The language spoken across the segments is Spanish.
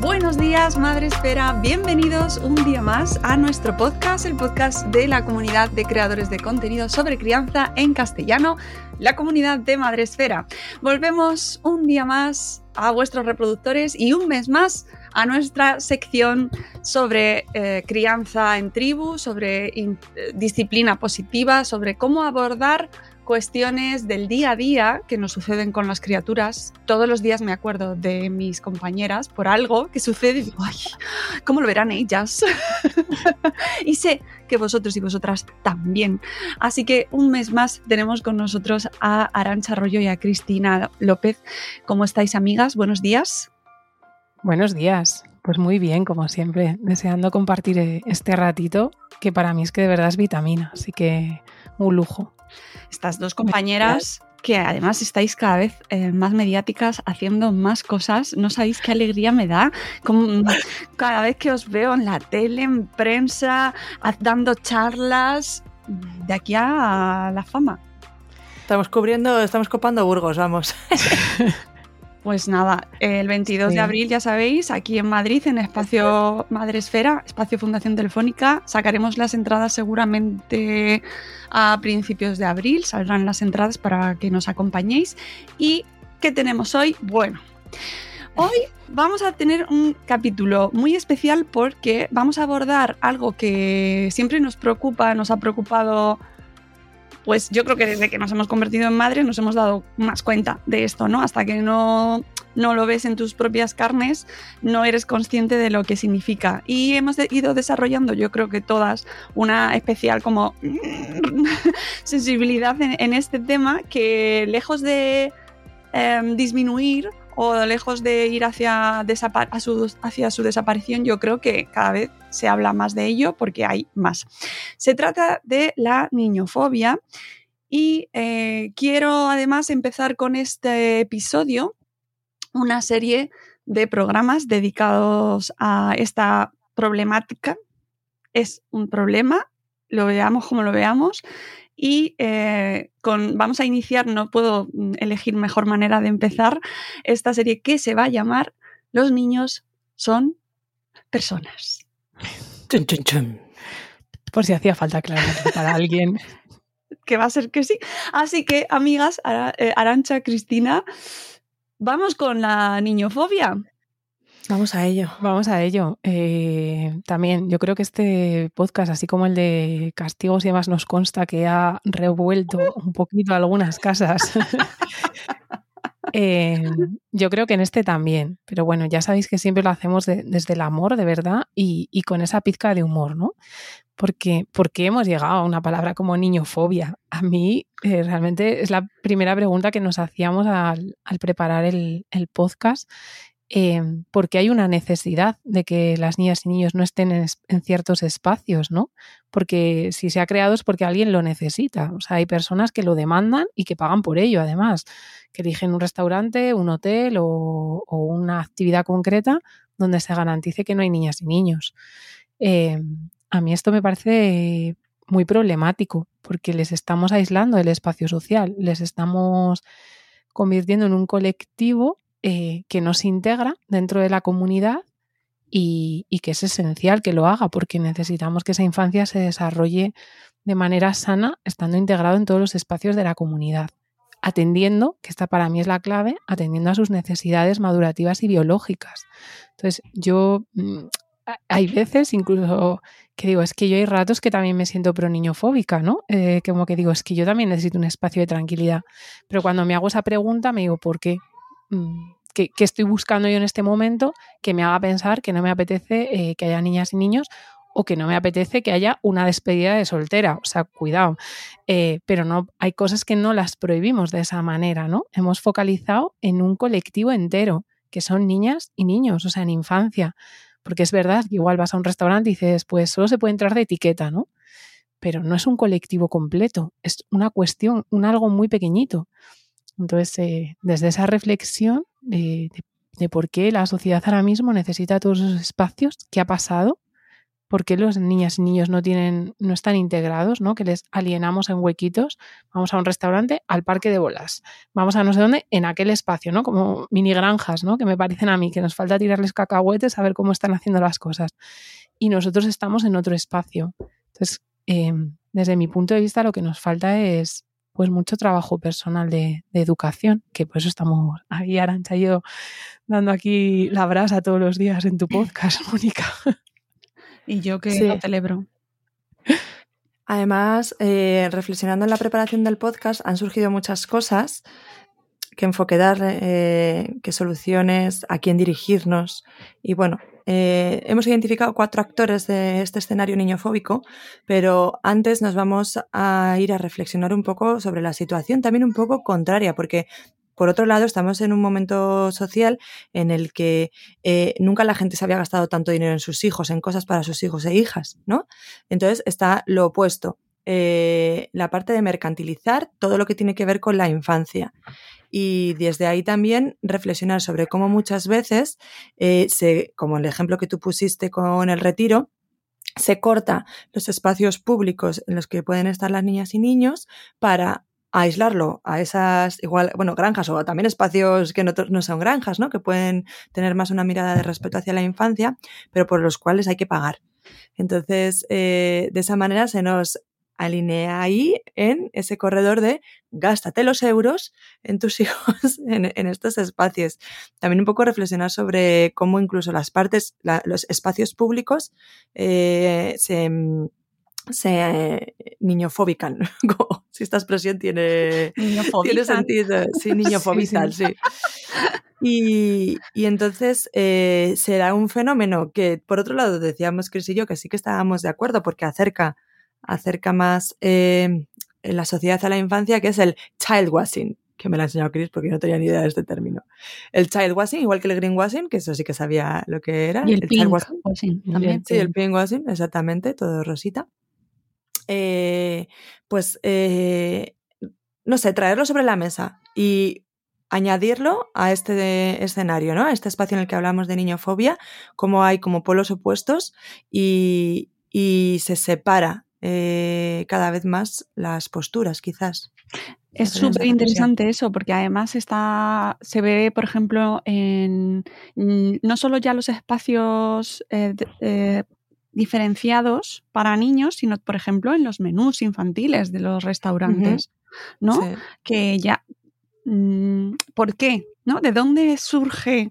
Buenos días, Madre Esfera. Bienvenidos un día más a nuestro podcast, el podcast de la comunidad de creadores de contenido sobre crianza en castellano, la comunidad de Madre Esfera. Volvemos un día más a vuestros reproductores y un mes más a nuestra sección sobre eh, crianza en tribu, sobre eh, disciplina positiva, sobre cómo abordar cuestiones del día a día que nos suceden con las criaturas. Todos los días me acuerdo de mis compañeras por algo que sucede y digo, ay, ¿cómo lo verán ellas? y sé que vosotros y vosotras también. Así que un mes más tenemos con nosotros a Arancha Arroyo y a Cristina López. ¿Cómo estáis, amigas? Buenos días. Buenos días. Pues muy bien, como siempre, deseando compartir eh, este ratito que para mí es que de verdad es vitamina, así que un lujo. Estas dos compañeras que además estáis cada vez eh, más mediáticas, haciendo más cosas. No sabéis qué alegría me da. Como, cada vez que os veo en la tele, en prensa, dando charlas, de aquí a la fama. Estamos cubriendo, estamos copando Burgos, vamos. Pues nada, el 22 Sí. de abril, ya sabéis, aquí en Madrid, en Espacio Madre Esfera, Espacio Fundación Telefónica, sacaremos las entradas seguramente a principios de abril, saldrán las entradas para que nos acompañéis. ¿Y qué tenemos hoy? Bueno, hoy vamos a tener un capítulo muy especial porque vamos a abordar algo que siempre nos preocupa, nos ha preocupado pues yo creo que desde que nos hemos convertido en madres nos hemos dado más cuenta de esto, ¿no? Hasta que no, no lo ves en tus propias carnes, no eres consciente de lo que significa. Y hemos ido desarrollando, yo creo que todas, una especial como sensibilidad en, en este tema que lejos de em, disminuir o lejos de ir hacia, su desaparición, yo creo que cada vez se habla más de ello porque hay más. Se trata de la niñofobia y eh, quiero además empezar con este episodio una serie de programas dedicados a esta problemática. Es un problema, lo veamos como lo veamos. Y eh, con, vamos a iniciar, no puedo mm, elegir mejor manera de empezar esta serie que se va a llamar Los niños son personas. Por si hacía falta aclarar para alguien. que va a ser que sí. Así que, amigas, eh, Arancha, Cristina, vamos con la niñofobia. Vamos a ello. Vamos a ello. Eh, también yo creo que este podcast, así como el de castigos y demás, nos consta que ha revuelto un poquito algunas casas. Eh, yo creo que en este también, pero bueno, ya sabéis que siempre lo hacemos de- desde el amor, de verdad, y, con esa pizca de humor, ¿no? Porque, porque hemos llegado a una palabra como niñofobia. A mí eh, realmente es la primera pregunta que nos hacíamos al, preparar el podcast Em, porque hay una necesidad de que las niñas y niños no estén en, ciertos espacios, ¿no? Porque si se ha creado es porque alguien lo necesita. O sea, hay personas que lo demandan y que pagan por ello, además, que eligen un restaurante, un hotel o, una actividad concreta donde se garantice que no hay niñas y niños. Em, a mí esto me parece muy problemático porque les estamos aislando del espacio social, les estamos convirtiendo en un colectivo eh, que nos integra dentro de la comunidad y, que es esencial que lo haga porque necesitamos que esa infancia se desarrolle de manera sana, estando integrado en todos los espacios de la comunidad, atendiendo, que esta para mí es la clave, atendiendo a sus necesidades madurativas y biológicas. Entonces, yo mm, hay veces incluso que digo, es que yo hay ratos que también me siento pro niñofóbica, ¿no? Eh, como que digo, es que yo también necesito un espacio de tranquilidad. Pero cuando me hago esa pregunta, me digo, ¿por qué? Mm, ¿Qué, estoy buscando yo en este momento que me haga pensar que no me apetece eh, que haya niñas y niños o que no me apetece que haya una despedida de soltera? O sea, cuidado. Eh, pero no, hay cosas que no las prohibimos de esa manera, ¿no? Hemos focalizado en un colectivo entero, que son niñas y niños, o sea, en infancia. Porque es verdad que igual vas a un restaurante y dices, pues solo se puede entrar de etiqueta, ¿no? Pero no es un colectivo completo, es una cuestión, un algo muy pequeñito. Entonces, eh, desde esa reflexión de, por qué la sociedad ahora mismo necesita todos esos espacios, qué ha pasado, por qué los niñas y niños no tienen, no están integrados, ¿no? Que les alienamos en huequitos. Vamos a un restaurante, al parque de bolas. Vamos a no sé dónde, en aquel espacio, ¿no? Como mini granjas, ¿no? Que me parecen a mí, que nos falta tirarles cacahuetes a ver cómo están haciendo las cosas. Y nosotros estamos en otro espacio. Entonces, em, desde mi punto de vista, lo que nos falta es pues mucho trabajo personal de, educación, que por eso estamos aquí, Arancha y yo, dando aquí la brasa todos los días en tu podcast, Mónica. Y yo que lo celebro. Además, eh, reflexionando en la preparación del podcast, han surgido muchas cosas qué enfoque dar, eh, qué soluciones, a quién dirigirnos. Y bueno, eh, hemos identificado cuatro actores de este escenario niñofóbico, pero antes nos vamos a ir a reflexionar un poco sobre la situación también un poco contraria, porque por otro lado, estamos en un momento social en el que eh, nunca la gente se había gastado tanto dinero en sus hijos, en cosas para sus hijos e hijas, ¿no? Entonces está lo opuesto, la parte de mercantilizar todo lo que tiene que ver con la infancia y desde ahí también reflexionar sobre cómo muchas veces, eh, se, como el ejemplo que tú pusiste con el retiro, se corta los espacios públicos en los que pueden estar las niñas y niños para aislarlo a esas, igual, bueno, granjas o también espacios que no, no, son granjas, ¿no? Que pueden tener más una mirada de respeto hacia la infancia, pero por los cuales hay que pagar. Entonces, eh, de esa manera se nos alinea ahí en ese corredor de gástate los euros en tus hijos en, estos espacios. También un poco reflexionar sobre cómo incluso las partes, los espacios públicos eh, se, se niñofóbican. si esta expresión tiene, tiene sentido. Sí, niñofóbican, sí. Y, entonces eh, será un fenómeno que, por otro lado, decíamos Chris y yo que sí que estábamos de acuerdo porque acerca acerca más eh, la sociedad a la infancia, que es el child washing, que me lo ha enseñado Chris porque no tenía ni idea de este término. El child washing, igual que el green washing, que eso sí que sabía lo que era. Y el, pink washing, también. Sí, el pink washing, exactamente, todo rosita. Eh, pues, eh, no sé, traerlo sobre la mesa y añadirlo a este escenario, ¿no? A este espacio en el que hablamos de niñofobia, como hay como polos opuestos y, y se separa eh, cada vez más las posturas, quizás. Es súper interesante eso, porque además está, se ve, por ejemplo, en no solo ya los espacios eh, eh, diferenciados para niños, sino, por ejemplo, en los menús infantiles de los restaurantes, ¿no? Que ya, mm, ¿por qué? ¿No? ¿De dónde surge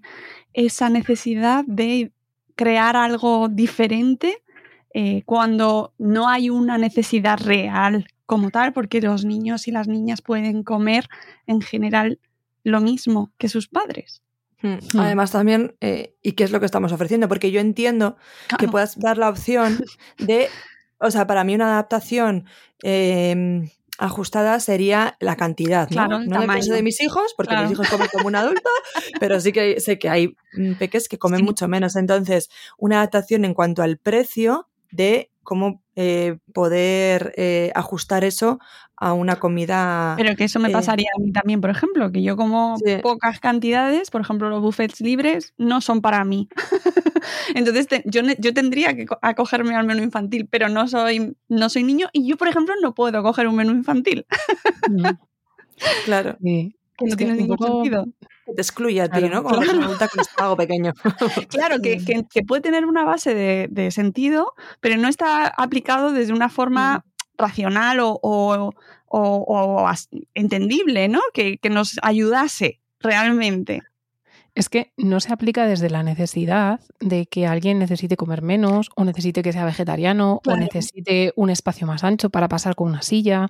esa necesidad de crear algo diferente eh, cuando no hay una necesidad real como tal, porque los niños y las niñas pueden comer en general lo mismo que sus padres. Hmm. Hmm. Además también, eh, ¿y qué es lo que estamos ofreciendo? Porque yo entiendo que puedas dar la opción de, o sea, para mí una adaptación em, ajustada sería la cantidad, ¿no? Claro, el no caso tamaño. de mis hijos, porque Claro. mis hijos comen como un adulto, pero sí que sé que hay mm, peques que comen Sí. mucho menos. Entonces, una adaptación en cuanto al precio de cómo eh, poder eh, ajustar eso a una comida. Pero que eso me eh, pasaría a mí también, por ejemplo, que yo como Sí. pocas cantidades, por ejemplo, los buffets libres no son para mí. Entonces te- yo, yo tendría que co- acogerme al menú infantil, pero no soy, no soy niño y yo, por ejemplo, no puedo coger un menú infantil, Claro, Sí. Que no que tiene ningún sentido. que te excluye a ti, Claro, ¿no? Como persona adulta con estómago pequeño. Claro, que, que- que puede tener una base de, de sentido, pero no está aplicado desde una forma racional o, o- o- o entendible, ¿no? Que, que nos ayudase realmente. Es que no se aplica desde la necesidad de que alguien necesite comer menos o necesite que sea vegetariano Claro. o necesite un espacio más ancho para pasar con una silla.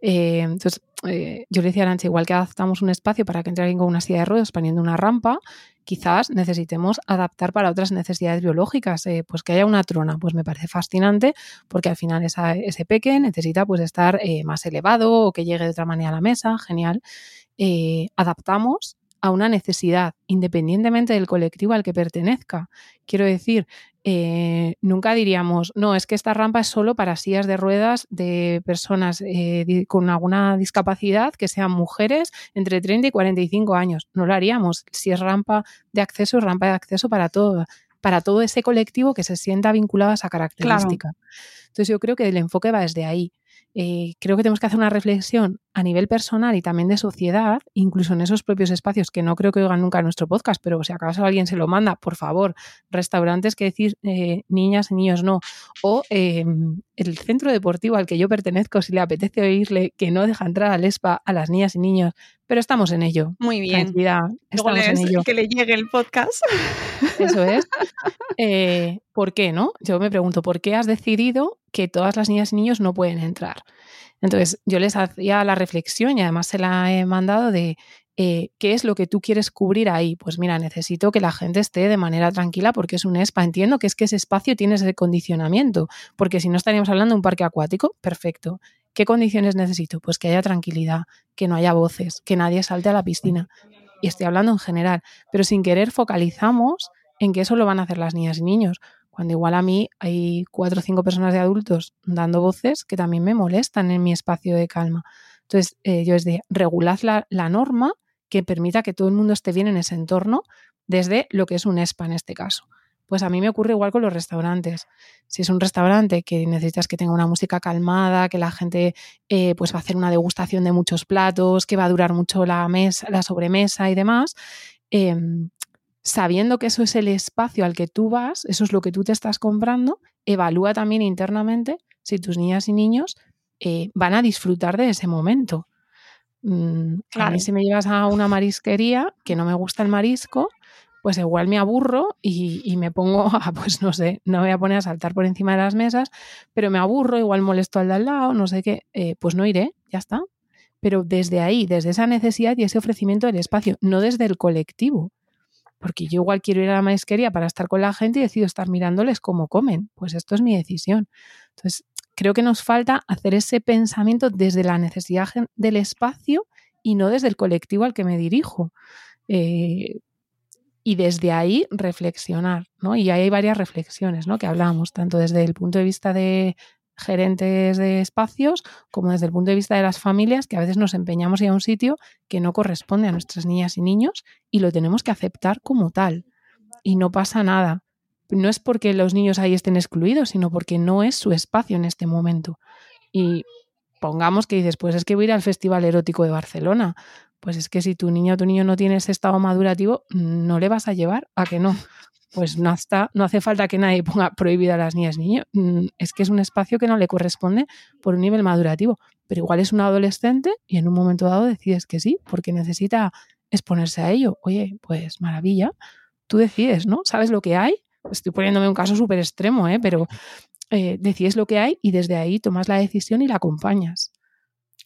Eh, entonces, eh, yo le decía a Arancha, igual que adaptamos un espacio para que entre alguien con una silla de ruedas poniendo una rampa, quizás necesitemos adaptar para otras necesidades biológicas. Eh, pues que haya una trona, pues me parece fascinante porque al final esa- ese peque necesita pues estar más elevado o que llegue de otra manera a la mesa, genial. Adaptamos a una necesidad, independientemente del colectivo al que pertenezca. Quiero decir, eh, nunca diríamos, no, es que esta rampa es solo para sillas de ruedas de personas eh, con alguna discapacidad, que sean mujeres entre 30 y 45 años. No lo haríamos. Si es rampa de acceso, es rampa de acceso para todo, para todo ese colectivo que se sienta vinculado a esa característica. Entonces yo creo que el enfoque va desde ahí. Eh, creo que tenemos que hacer una reflexión a nivel personal y también de sociedad, incluso en esos propios espacios que no creo que oigan nunca nuestro podcast, pero si acaso alguien se lo manda, por favor, restaurantes que decir eh, niñas y niños no, o eh, el centro deportivo al que yo pertenezco, si le apetece oírle que no deja entrar al ESPA a las niñas y niños, pero estamos en ello. Muy bien. Luego estamos en ello. que le llegue el podcast. Eso es. Eh, ¿Por qué no? Yo me pregunto, ¿por qué has decidido que todas las niñas y niños no pueden entrar? Entonces, yo les hacía la reflexión y además se la he mandado de eh, qué es lo que tú quieres cubrir ahí. Pues mira, necesito que la gente esté de manera tranquila porque es un ESPA. Entiendo que es que ese espacio tiene ese condicionamiento, porque si no estaríamos hablando de un parque acuático, perfecto. ¿Qué condiciones necesito? Pues que haya tranquilidad, que no haya voces, que nadie salte a la piscina. Y estoy hablando en general, pero sin querer focalizamos en que eso lo van a hacer las niñas y niños. Cuando igual a mí hay cuatro o cinco personas de adultos dando voces que también me molestan en mi espacio de calma. Entonces, eh, yo es de regular la, la norma que permita que todo el mundo esté bien en ese entorno desde lo que es un ESPA en este caso. Pues a mí me ocurre igual con los restaurantes. Si es un restaurante que necesitas que tenga una música calmada, que la gente eh, pues va a hacer una degustación de muchos platos, que va a durar mucho la mesa, la sobremesa y demás, eh, sabiendo que eso es el espacio al que tú vas, eso es lo que tú te estás comprando, evalúa también internamente si tus niñas y niños eh, van a disfrutar de ese momento. Mm, A Claro. mí si me llevas a una marisquería que no me gusta el marisco, pues igual me aburro y, y me pongo a, pues no sé, no me voy a poner a saltar por encima de las mesas, pero me aburro, igual molesto al de al lado, no sé qué, eh, pues no iré, ya está. Pero desde ahí, desde esa necesidad y ese ofrecimiento del espacio, no desde el colectivo. Porque yo igual quiero ir a la marisquería para estar con la gente y decido estar mirándoles cómo comen. Pues esto es mi decisión. Entonces, creo que nos falta hacer ese pensamiento desde la necesidad del espacio y no desde el colectivo al que me dirijo. Eh, y desde ahí reflexionar, ¿no? Y ahí hay varias reflexiones, ¿no? Que hablamos, tanto desde el punto de vista de gerentes de espacios como desde el punto de vista de las familias, que a veces nos empeñamos en ir a un sitio que no corresponde a nuestras niñas y niños y lo tenemos que aceptar como tal. Y no pasa nada. No es porque los niños ahí estén excluidos, sino porque no es su espacio en este momento. Y pongamos que dices, pues es que voy a ir al Festival Erótico de Barcelona. Pues es que si tu niño o tu niño no tiene ese estado madurativo, no le vas a llevar a que no. Pues no, está, no hace falta que nadie ponga prohibida a las niñas niños. Mm, Es que es un espacio que no le corresponde por un nivel madurativo. Pero igual es un adolescente y en un momento dado decides que sí, porque necesita exponerse a ello. Oye, pues maravilla. Tú decides, ¿no? ¿Sabes lo que hay? Estoy poniéndome un caso súper extremo, ¿eh? Pero eh, decides lo que hay y desde ahí tomas la decisión y la acompañas.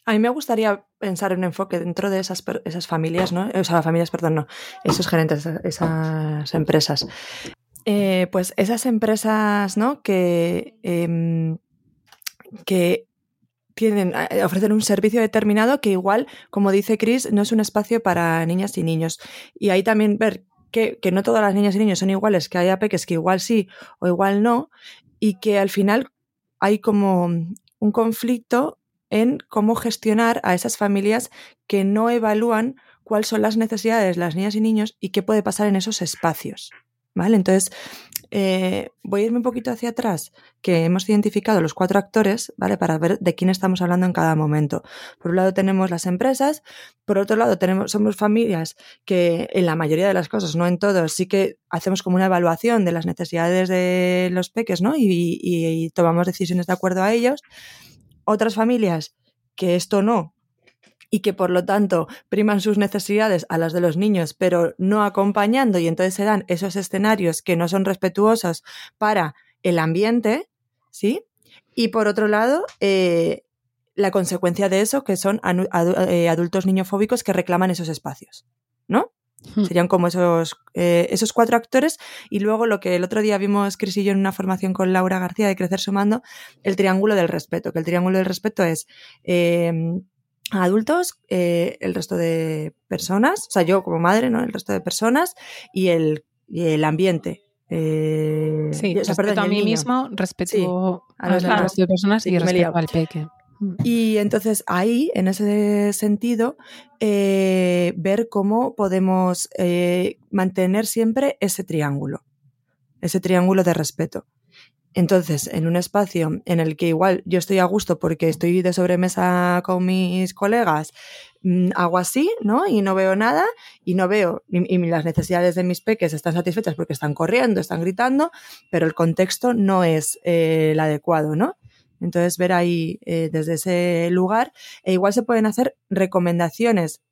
A mí me gustaría pensar en un enfoque dentro de esas, esas familias, ¿no? O sea, familias, perdón, no. Esos gerentes, esas empresas. Eh, pues esas empresas, ¿no? Que, em, que tienen, eh, ofrecen un servicio determinado que igual, como dice Chris, no es un espacio para niñas y niños. Y ahí también ver que, que no todas las niñas y niños son iguales, que hay peques que igual sí o igual no, y que al final hay como un conflicto en cómo gestionar a esas familias que no evalúan cuáles son las necesidades de las niñas y niños y qué puede pasar en esos espacios. ¿Vale? Entonces, eh, voy a irme un poquito hacia atrás, que hemos identificado los cuatro actores, ¿vale? Para ver de quién estamos hablando en cada momento. Por un lado tenemos las empresas, por otro lado tenemos, somos familias que en la mayoría de las cosas, no en todos, sí que hacemos como una evaluación de las necesidades de los peques, ¿no? Y, y tomamos decisiones de acuerdo a ellos. Otras familias que esto no, y que por lo tanto priman sus necesidades a las de los niños, pero no acompañando y entonces se dan esos escenarios que no son respetuosos para el ambiente, ¿sí? Y por otro lado, eh, la consecuencia de eso, que son eh, adultos niñofóbicos que reclaman esos espacios, ¿no? Hmm. Serían como esos, eh, esos cuatro actores y luego lo que el otro día vimos Cris y yo en una formación con Laura García de Crecer Sumando, el triángulo del respeto, que el triángulo del respeto es adultos, eh, el resto de personas, o sea, yo como madre, ¿no? El resto de personas y el, y el ambiente. Eh, sí, respeto a mí mismo, respeto a los, resto de personas y respeto al peque. Mm. Y entonces ahí, en ese sentido, eh, ver cómo podemos eh, mantener siempre ese triángulo, ese triángulo de respeto. Entonces, en un espacio en el que igual yo estoy a gusto porque estoy de sobremesa con mis colegas, mm, hago así, ¿no? Y no veo nada y no veo, y, las necesidades de mis peques están satisfechas porque están corriendo, están gritando, pero el contexto no es eh, el adecuado, ¿no? Entonces, ver ahí eh, desde ese lugar, e igual se pueden hacer recomendaciones.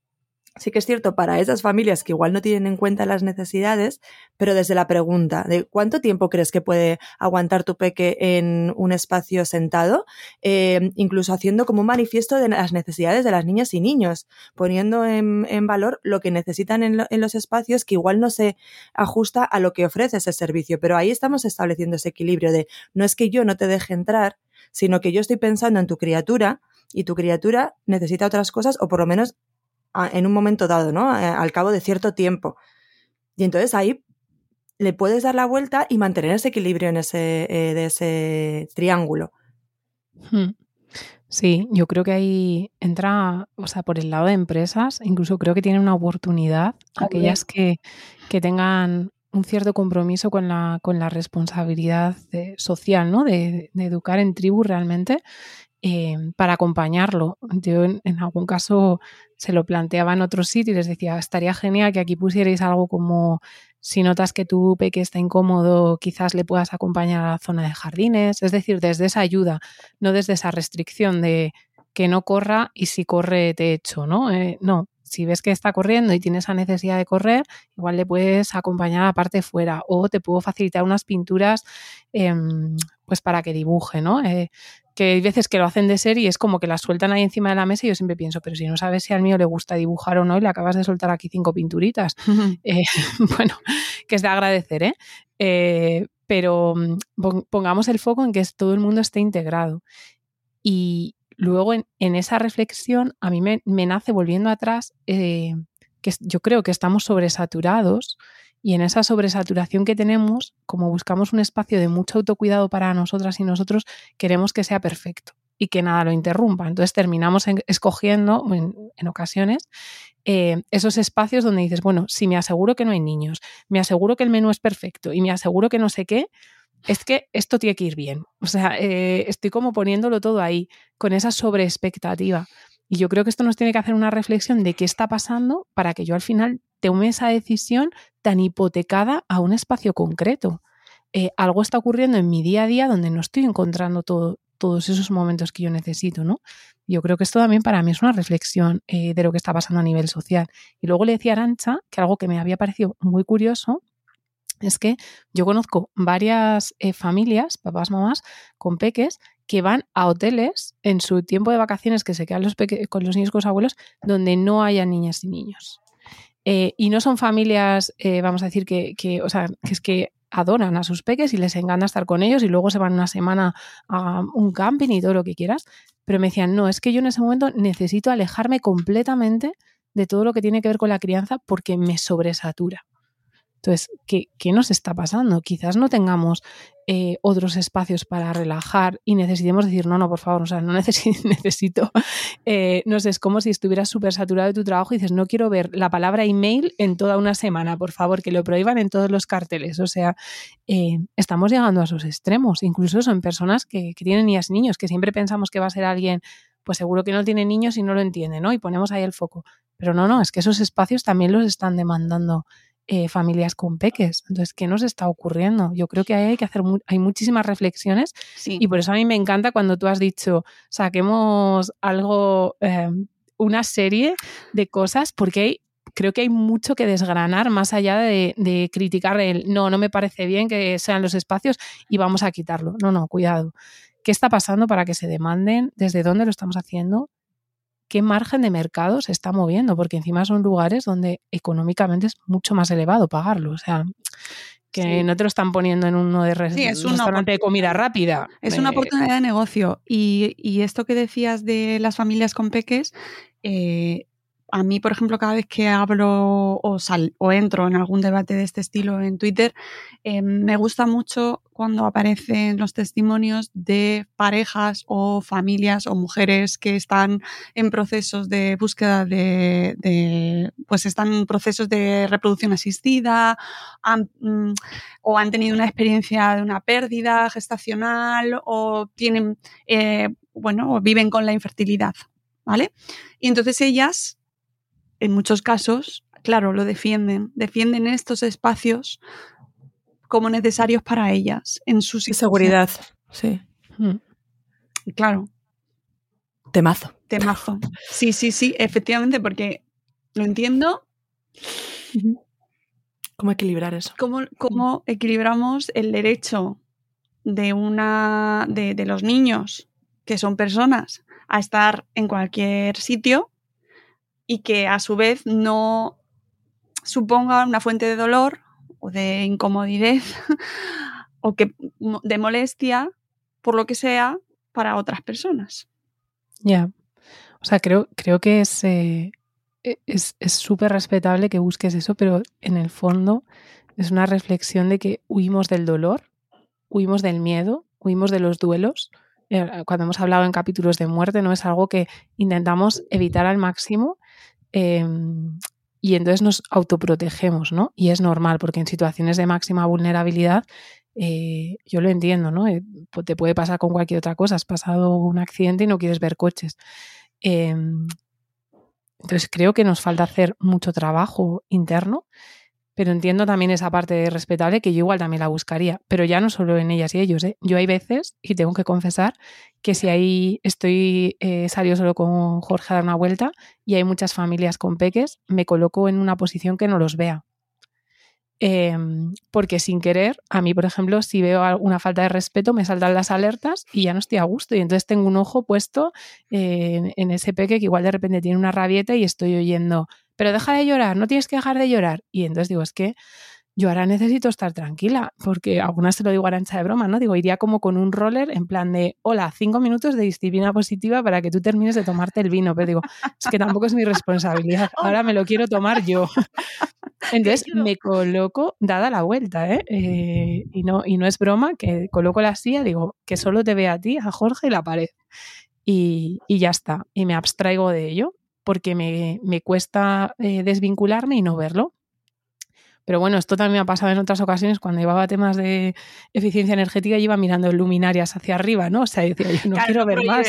Sí que es cierto para esas familias que igual no tienen en cuenta las necesidades, pero desde la pregunta de cuánto tiempo crees que puede aguantar tu peque en un espacio sentado, eh, incluso haciendo como un manifiesto de las necesidades de las niñas y niños, poniendo en, valor lo que necesitan en, los espacios que igual no se ajusta a lo que ofrece ese servicio, pero ahí estamos estableciendo ese equilibrio de no es que yo no te deje entrar, sino que yo estoy pensando en tu criatura y tu criatura necesita otras cosas o por lo menos en un momento dado, ¿no? Al cabo de cierto tiempo. Y entonces ahí le puedes dar la vuelta y mantener ese equilibrio en ese, eh, de ese triángulo. Hmm. Sí, yo creo que ahí entra, o sea, por el lado de empresas, incluso creo que tienen una oportunidad, aquellas que, que, tengan un cierto compromiso con la, con la responsabilidad social, ¿no? De, educar en tribu realmente, Em, para acompañarlo. Yo en, algún caso se lo planteaba en otro sitio y les decía, estaría genial que aquí pusierais algo como si notas que tu peque está incómodo, quizás le puedas acompañar a la zona de jardines, es decir, desde esa ayuda, no desde esa restricción de que no corra y si corre te echo, ¿no? Eh, no, si ves que está corriendo y tiene esa necesidad de correr, igual le puedes acompañar a la parte fuera o te puedo facilitar unas pinturas em, pues para que dibuje, ¿no? Eh, que hay veces que lo hacen de ser y es como que las sueltan ahí encima de la mesa y yo siempre pienso, pero si no sabes si al mío le gusta dibujar o no y le acabas de soltar aquí cinco pinturitas. Eh, bueno, que es de agradecer, ¿eh? eh pero mm, pongamos el foco en que todo el mundo esté integrado. Y luego en, esa reflexión a mí me, nace volviendo atrás eh, que yo creo que estamos sobresaturados y en esa sobresaturación que tenemos, como buscamos un espacio de mucho autocuidado para nosotras y nosotros, queremos que sea perfecto y que nada lo interrumpa. Entonces terminamos escogiendo en, ocasiones eh, esos espacios donde dices, bueno, si me aseguro que no hay niños, me aseguro que el menú es perfecto y me aseguro que no sé qué, es que esto tiene que ir bien. O sea, eh, estoy como poniéndolo todo ahí, con esa sobreexpectativa. Y yo creo que esto nos tiene que hacer una reflexión de qué está pasando para que yo al final tome esa decisión tan hipotecada a un espacio concreto. Eh, algo está ocurriendo en mi día a día donde no estoy encontrando todos esos momentos que yo necesito, ¿no? Yo creo que esto también para mí es una reflexión eh, de lo que está pasando a nivel social. Y luego le decía a Arancha que algo que me había parecido muy curioso es que yo conozco varias eh, familias, papás, mamás, con peques, que van a hoteles en su tiempo de vacaciones que se quedan los con los niños con los abuelos, donde no haya niñas y niños. Eh, y no son familias, eh, vamos a decir, que, o sea, que es que adoran a sus peques y les encanta estar con ellos y luego se van una semana a un camping y todo lo que quieras. Pero me decían, no, es que yo en ese momento necesito alejarme completamente de todo lo que tiene que ver con la crianza porque me sobresatura. Entonces, ¿qué, ¿qué, nos está pasando? Quizás no tengamos eh, otros espacios para relajar y necesitemos decir, no, no, por favor, o sea, no necesito, eh, no sé, es como si estuvieras súper saturado de tu trabajo y dices, no quiero ver la palabra email en toda una semana, por favor, que lo prohíban en todos los carteles. O sea, eh, estamos llegando a esos extremos, incluso son personas que, que tienen niñas niños, que siempre pensamos que va a ser alguien pues seguro que no tiene niños y no lo entiende, ¿no? Y ponemos ahí el foco. Pero no, no, es que esos espacios también los están demandando eh, familias con peques. Entonces, ¿qué nos está ocurriendo? Yo creo que hay que hacer, hay muchísimas reflexiones y por eso a mí me encanta cuando tú has dicho, saquemos algo, em, una serie de cosas, porque hay, creo que hay mucho que desgranar más allá de, de, criticar el, no, no me parece bien que sean los espacios y vamos a quitarlo. No, no, cuidado. ¿Qué está pasando para que se demanden? ¿Desde dónde lo estamos haciendo? Qué margen de mercado se está moviendo, porque encima son lugares donde económicamente es mucho más elevado pagarlo. O sea, que no te lo están poniendo en uno de sí, es un restaurante de comida rápida. Es una oportunidad de negocio. Y, y, esto que decías de las familias con peques, eh, a mí, por ejemplo, cada vez que hablo o, sal, o entro en algún debate de este estilo en Twitter, eh, me gusta mucho cuando aparecen los testimonios de parejas o familias o mujeres que están en procesos de búsqueda de, de pues están en procesos de reproducción asistida han, mm, o han tenido una experiencia de una pérdida gestacional o tienen, eh, bueno, viven con la infertilidad. ¿Vale? Y entonces ellas en muchos casos, claro, lo defienden, defienden estos espacios como necesarios para ellas en su seguridad, sí. Claro. Temazo. Temazo. Sí, sí, sí, efectivamente, porque lo entiendo. ¿Cómo equilibrar eso? ¿Cómo, cómo equilibramos el derecho de una de, de los niños, que son personas, a estar en cualquier sitio y que a su vez no suponga una fuente de dolor o de incomodidad o que de molestia por lo que sea para otras personas. Ya. O sea, creo, creo que es eh, súper respetable que busques eso, pero en el fondo es una reflexión de que huimos del dolor, huimos del miedo, huimos de los duelos. Eh, cuando hemos hablado en capítulos de muerte, no es algo que intentamos evitar al máximo Em, y entonces nos autoprotegemos, ¿no? Y es normal, porque en situaciones de máxima vulnerabilidad, eh, yo lo entiendo, ¿no? Eh, te puede pasar con cualquier otra cosa. Has pasado un accidente y no quieres ver coches. Em, entonces creo que nos falta hacer mucho trabajo interno pero entiendo también esa parte respetable que yo igual también la buscaría, pero ya no solo en ellas y ellos. ¿eh? Yo hay veces, y tengo que confesar, que si ahí estoy, eh, salió solo con Jorge a dar una vuelta y hay muchas familias con peques, me coloco en una posición que no los vea. Em, porque sin querer, a mí, por ejemplo, si veo una falta de respeto, me saltan las alertas y ya no estoy a gusto. Y entonces tengo un ojo puesto en, en ese peque que igual de repente tiene una rabieta y estoy oyendo pero deja de llorar, no tienes que dejar de llorar. Y entonces digo, es que yo ahora necesito estar tranquila, porque algunas te lo digo arancha de broma, ¿no? Digo, iría como con un roller en plan de, hola, cinco minutos de disciplina positiva para que tú termines de tomarte el vino. Pero digo, es que tampoco es mi responsabilidad, ahora me lo quiero tomar yo. Entonces me coloco dada la vuelta, ¿eh? ¿eh? y, no, y no es broma, que coloco la silla, digo, que solo te ve a ti, a Jorge y la pared. Y, y ya está, y me abstraigo de ello porque me, cuesta eh, desvincularme y no verlo. Pero bueno, esto también me ha pasado en otras ocasiones cuando llevaba temas de eficiencia energética y iba mirando luminarias hacia arriba, ¿no? O sea, decía, yo no quiero ver más.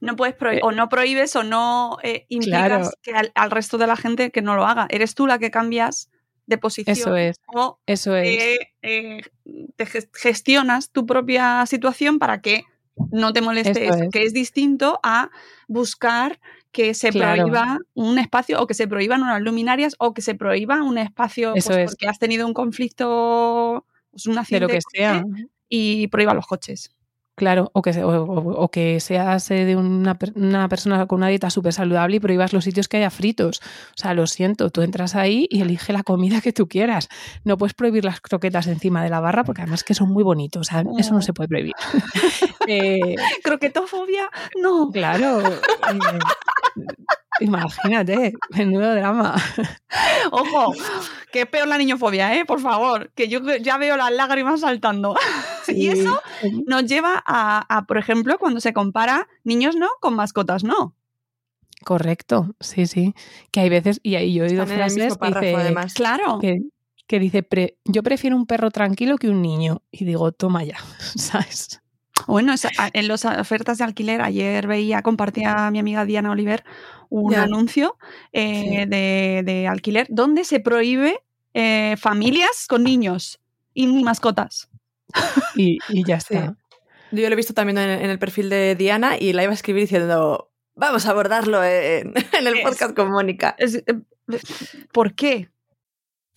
No puedes prohibir, eh, o no prohíbes o no eh, implicas que al, resto de la gente que no lo haga. Eres tú la que cambias de posición. Eso es. O eso es. te gestionas tu propia situación para que no te molestes, que es distinto a buscar que se prohíba un espacio o que se prohíban unas luminarias o que se prohíba un espacio pues, porque has tenido un conflicto, pues, un accidente de lo que sea. y prohíba los coches. Claro, o que, o, o- o que seas eh, de una, una persona con una dieta súper saludable y prohíbas los sitios que haya fritos. O sea, lo siento, tú entras ahí y elige la comida que tú quieras. No puedes prohibir las croquetas encima de la barra porque además que son muy bonitos. O sea, eso no se puede prohibir. Eh, Croquetofobia, no. claro. eh, imagínate, menudo drama. Ojo, que es peor la niñofobia, ¿eh? Por favor, que yo ya veo las lágrimas saltando. y eso nos lleva a, a, por ejemplo, cuando se compara niños no con mascotas no. Correcto, sí, sí. Que hay veces, y ahí yo he oído frases que párrafo, dice, además. Claro. que, que dice "Pre- yo prefiero un perro tranquilo que un niño. Y digo, toma ya, ¿sabes? Bueno, en las ofertas de alquiler, ayer veía, compartía mi amiga Diana Oliver un Ya. anuncio eh, de, de alquiler donde se prohíbe eh, familias con niños y mascotas. Y, y ya Sí. está. Yo lo he visto también en, en el perfil de Diana y la iba a escribir diciendo, vamos a abordarlo en, en el Es- podcast con Mónica. Es- eh, ¿Por qué?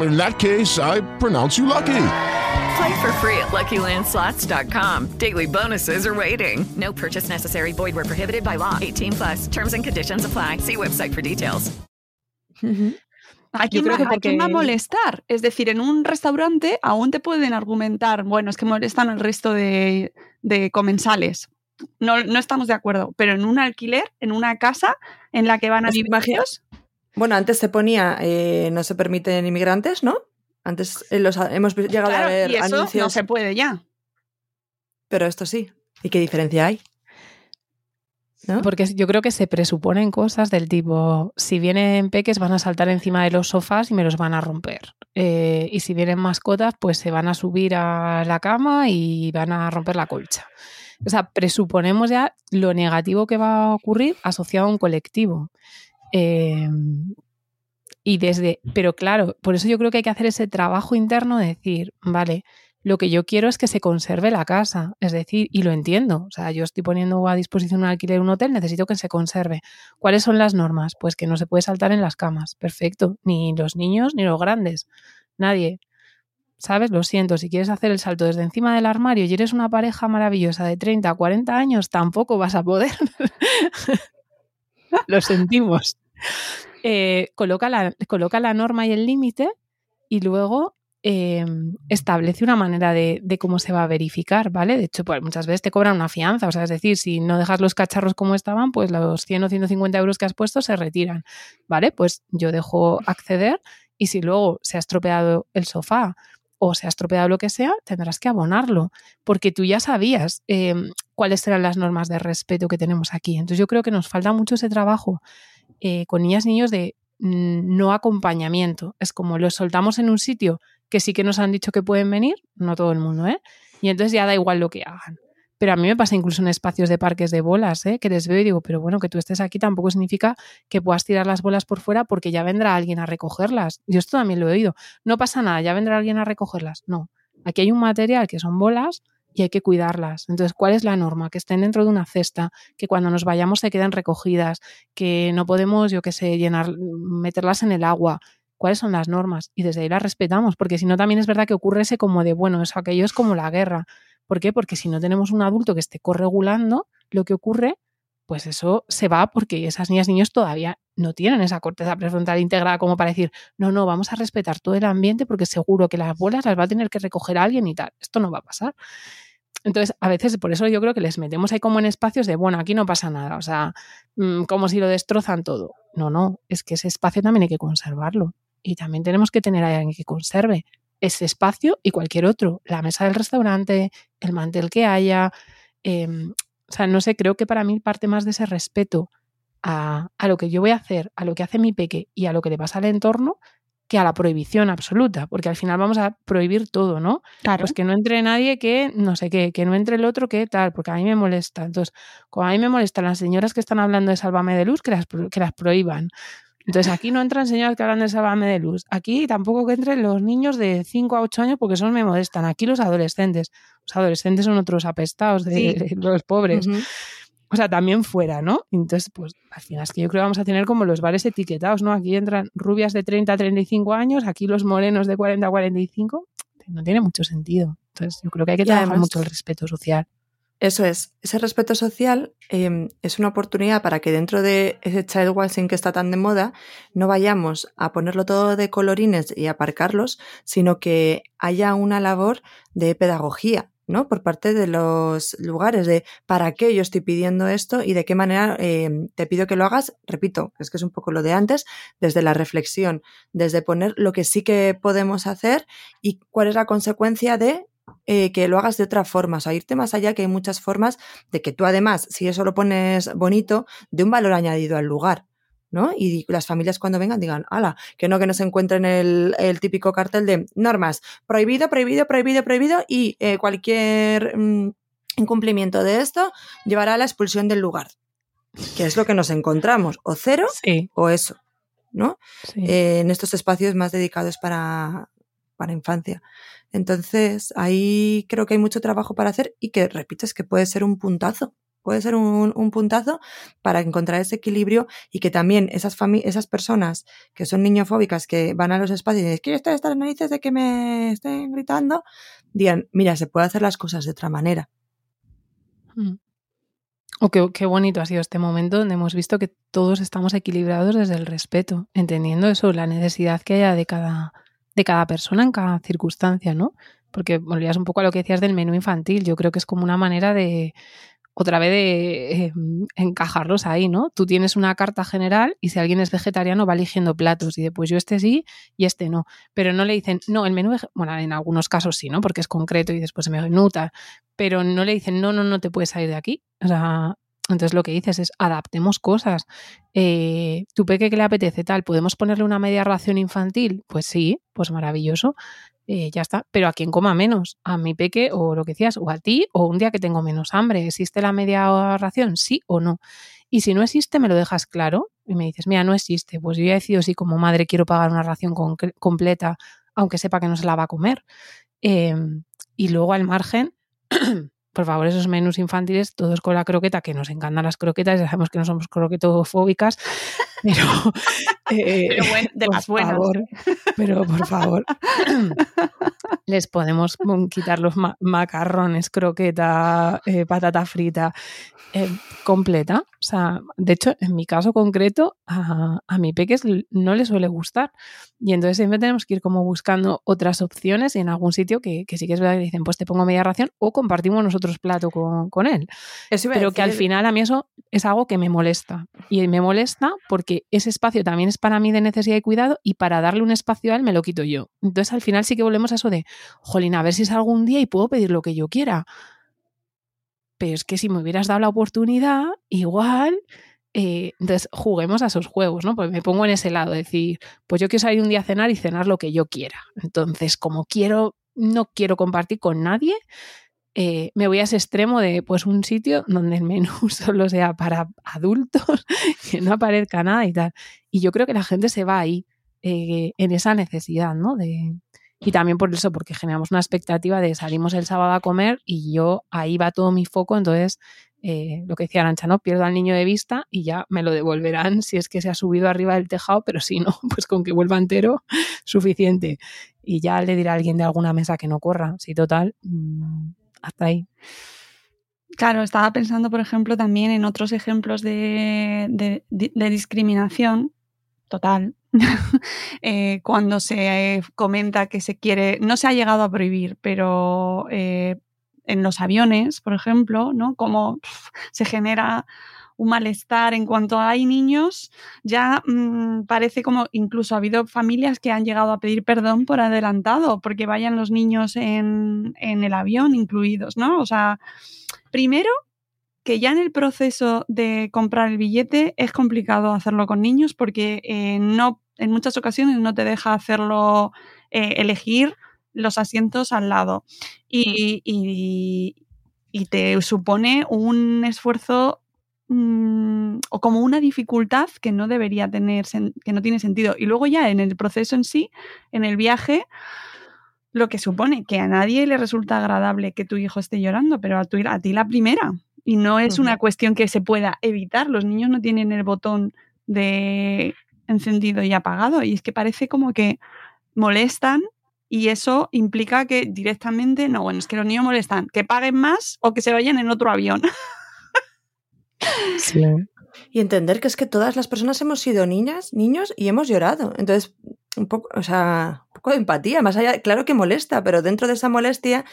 In that case, I pronounce you lucky. Play for free at LuckyLandSlots.com. Daily bonuses are waiting. No purchase necessary. Void where prohibited by law. 18 plus. Terms and conditions apply. See website for details. ¿A quién, va, que a quién va a porque- molestar? Es decir, en un restaurante aún te pueden argumentar, bueno, es que molestan al resto de, de comensales. No, no estamos de acuerdo, pero en un alquiler, en una casa en la que van a vivir Bueno, antes se ponía, eh, no se permiten inmigrantes, ¿no? Antes en los, hemos llegado claro, a ver y eso anuncios, no se puede ya. pero esto sí. ¿Y qué diferencia hay? ¿No? Porque yo creo que se presuponen cosas del tipo, si vienen peques van a saltar encima de los sofás y me los van a romper. Eh, y si vienen mascotas, pues se van a subir a la cama y van a romper la colcha. O sea, presuponemos ya lo negativo que va a ocurrir asociado a un colectivo. Eh, y desde, pero claro, por eso yo creo que hay que hacer ese trabajo interno de decir, vale, lo que yo quiero es que se conserve la casa, es decir, y lo entiendo, o sea, yo estoy poniendo a disposición un alquiler un hotel, necesito que se conserve. ¿Cuáles son las normas? Pues que no se puede saltar en las camas, perfecto, ni los niños ni los grandes, nadie. ¿Sabes? Lo siento, si quieres hacer el salto desde encima del armario y eres una pareja maravillosa de 30 a 40 años, tampoco vas a poder. lo sentimos. Eh, coloca, la, coloca la norma y el límite y luego eh, establece una manera de, cómo se va a verificar, ¿vale? De hecho, pues muchas veces te cobran una fianza, o sea, es decir, si no dejas los cacharros como estaban, pues los 100 o 150 euros que has puesto se retiran, ¿vale? Pues yo dejo acceder y si luego se ha estropeado el sofá o se ha estropeado lo que sea, tendrás que abonarlo, porque tú ya sabías eh, cuáles eran las normas de respeto que tenemos aquí. Entonces yo creo que nos falta mucho ese trabajo eh, con niñas y niños de no acompañamiento. Es como los soltamos en un sitio que sí que nos han dicho que pueden venir, no todo el mundo, ¿eh? Y entonces ya da igual lo que hagan. Pero a mí me pasa incluso en espacios de parques de bolas, ¿eh? que les veo y digo, pero bueno, que tú estés aquí tampoco significa que puedas tirar las bolas por fuera porque ya vendrá alguien a recogerlas. Yo esto también lo he oído. No pasa nada, ya vendrá alguien a recogerlas. No, aquí hay un material que son bolas y hay que cuidarlas. Entonces, ¿cuál es la norma? Que estén dentro de una cesta, que cuando nos vayamos se queden recogidas, que no podemos, yo qué sé, llenar, meterlas en el agua. cuáles son las normas y desde ahí las respetamos, porque si no también es verdad que ocurre ese como de, bueno, eso aquello es como la guerra. ¿Por qué? Porque si no tenemos un adulto que esté corregulando lo que ocurre, pues eso se va porque esas niñas y niños todavía no tienen esa corteza prefrontal integrada como para decir, no, no, vamos a respetar todo el ambiente porque seguro que las bolas las va a tener que recoger alguien y tal. Esto no va a pasar. Entonces, a veces por eso yo creo que les metemos ahí como en espacios de, bueno, aquí no pasa nada, o sea, mm, como si lo destrozan todo. No, no, es que ese espacio también hay que conservarlo y también tenemos que tener a alguien que conserve ese espacio y cualquier otro, la mesa del restaurante, el mantel que haya. Em, o sea, no sé, creo que para mí parte más de ese respeto a, a, lo que yo voy a hacer, a lo que hace mi peque y a lo que le pasa al entorno, que a la prohibición absoluta, porque al final vamos a prohibir todo, ¿no? Claro. Pues que no entre nadie que no sé qué, que no entre el otro que tal, porque a mí me molesta. Entonces, como a mí me molestan las señoras que están hablando de Sálvame de Luz, que las, que las prohíban. Entonces, aquí no entran señoras que hablan de Sálvame de Luz. Aquí tampoco que entren los niños de 5 a 8 años porque son me molestan. Aquí los adolescentes. Los adolescentes son otros apestados de, sí. de los pobres. Uh -huh o sea, también fuera, ¿no? Entonces, pues al final es que yo creo que vamos a tener como los bares etiquetados, ¿no? Aquí entran rubias de 30 a 35 años, aquí los morenos de 40 a 45, no tiene mucho sentido. Entonces, yo creo que hay que trabajar mucho el respeto social. Eso es, ese respeto social eh, es una oportunidad para que dentro de ese child watching que está tan de moda, no vayamos a ponerlo todo de colorines y aparcarlos, sino que haya una labor de pedagogía, ¿no? Por parte de los lugares, de para qué yo estoy pidiendo esto y de qué manera eh, te pido que lo hagas. Repito, es que es un poco lo de antes, desde la reflexión, desde poner lo que sí que podemos hacer y cuál es la consecuencia de eh, que lo hagas de otra forma, o sea, irte más allá, que hay muchas formas de que tú además, si eso lo pones bonito, de un valor añadido al lugar. ¿No? Y las familias cuando vengan digan, ala, que no que no se encuentren el, el típico cartel de normas, prohibido, prohibido, prohibido, prohibido y eh, cualquier mm, incumplimiento de esto llevará a la expulsión del lugar, que es lo que nos encontramos, o cero sí. o eso, ¿no? Sí. Eh, en estos espacios más dedicados para, para infancia. Entonces, ahí creo que hay mucho trabajo para hacer y que, repito, es que puede ser un puntazo puede ser un, un, puntazo para encontrar ese equilibrio y que también esas, esas personas que son niñofóbicas, que van a los espacios y dicen, quiero estar estas narices de que me estén gritando, digan, mira, se puede hacer las cosas de otra manera. Mm. Oh, qué, qué, bonito ha sido este momento donde hemos visto que todos estamos equilibrados desde el respeto, entendiendo eso, la necesidad que haya de cada, de cada persona en cada circunstancia, ¿no? Porque volvías un poco a lo que decías del menú infantil. Yo creo que es como una manera de, otra vez de eh, encajarlos ahí, ¿no? Tú tienes una carta general y si alguien es vegetariano va eligiendo platos y después yo este sí y este no. Pero no le dicen, no, el menú, bueno, en algunos casos sí, ¿no? Porque es concreto y después se me nuta, pero no le dicen, no, no, no te puedes salir de aquí. O sea, entonces lo que dices es adaptemos cosas. Eh, ¿Tu peque que le apetece tal? ¿Podemos ponerle una media ración infantil? Pues sí, pues maravilloso eh, ya está. Pero a quien coma menos, a mi peque o lo que decías, o a ti, o un día que tengo menos hambre. ¿Existe la media ración? Sí o no. Y si no existe, me lo dejas claro y me dices, mira, no existe. Pues yo ya he decidido si como madre quiero pagar una ración completa, aunque sepa que no se la va a comer. Eh, y luego al margen, por favor, esos menús infantiles, todos con la croqueta, que nos encantan las croquetas, ya sabemos que no somos croquetofóbicas, pero, eh, pero bueno, de por las buenas. Favor, pero por favor, les podemos quitar los ma macarrones, croqueta, eh, patata frita, eh, completa. O sea, de hecho, en mi caso concreto, a, a mi peques no le suele gustar. Y entonces siempre tenemos que ir como buscando otras opciones y en algún sitio que, que sí que es verdad que dicen, pues te pongo media ración o compartimos nosotros plato con, con él. Pero que al final a mí eso es algo que me molesta. Y me molesta porque ese espacio también es para mí de necesidad y cuidado y para darle un espacio a él me lo quito yo. Entonces al final sí que volvemos a eso de, jolín, a ver si es algún día y puedo pedir lo que yo quiera. Pero es que si me hubieras dado la oportunidad, igual eh, entonces juguemos a esos juegos, ¿no? Pues me pongo en ese lado, decir, pues yo quiero salir un día a cenar y cenar lo que yo quiera. Entonces, como quiero, no quiero compartir con nadie, eh, me voy a ese extremo de pues un sitio donde el menú solo sea para adultos, que no aparezca nada y tal. Y yo creo que la gente se va ahí, eh, en esa necesidad, ¿no? De, y también por eso, porque generamos una expectativa de salimos el sábado a comer y yo ahí va todo mi foco, entonces eh, lo que decía Arancha, ¿no? Pierdo al niño de vista y ya me lo devolverán si es que se ha subido arriba del tejado, pero si no, pues con que vuelva entero, suficiente. Y ya le dirá a alguien de alguna mesa que no corra. Sí, total, mm, hasta ahí. Claro, estaba pensando, por ejemplo, también en otros ejemplos de, discriminación total, eh, cuando se comenta que se quiere, no se ha llegado a prohibir, pero eh, en los aviones, por ejemplo, ¿no? Cómo se genera un malestar. En cuanto hay niños, ya mm, parece como incluso ha habido familias que han llegado a pedir perdón por adelantado porque vayan los niños en, en el avión incluidos, ¿no? O sea, primero que ya en el proceso de comprar el billete es complicado hacerlo con niños porque eh, no, en muchas ocasiones no te deja hacerlo, eh, elegir los asientos al lado. Y, y, te supone un esfuerzo mm, o como una dificultad que no debería tener, que no tiene sentido. Y luego ya en el proceso en sí, en el viaje, lo que supone que a nadie le resulta agradable que tu hijo esté llorando, pero a, tu, a ti la primera. Y no es una cuestión que se pueda evitar. Los niños no tienen el botón de encendido y apagado. Y es que parece como que molestan y eso implica que directamente, no, bueno, es que los niños molestan, que paguen más o que se vayan en otro avión. Sí. Y entender que es que todas las personas hemos sido niñas, niños y hemos llorado. Entonces, un poco, o sea, un poco de empatía, más allá, claro que molesta, pero dentro de esa molestia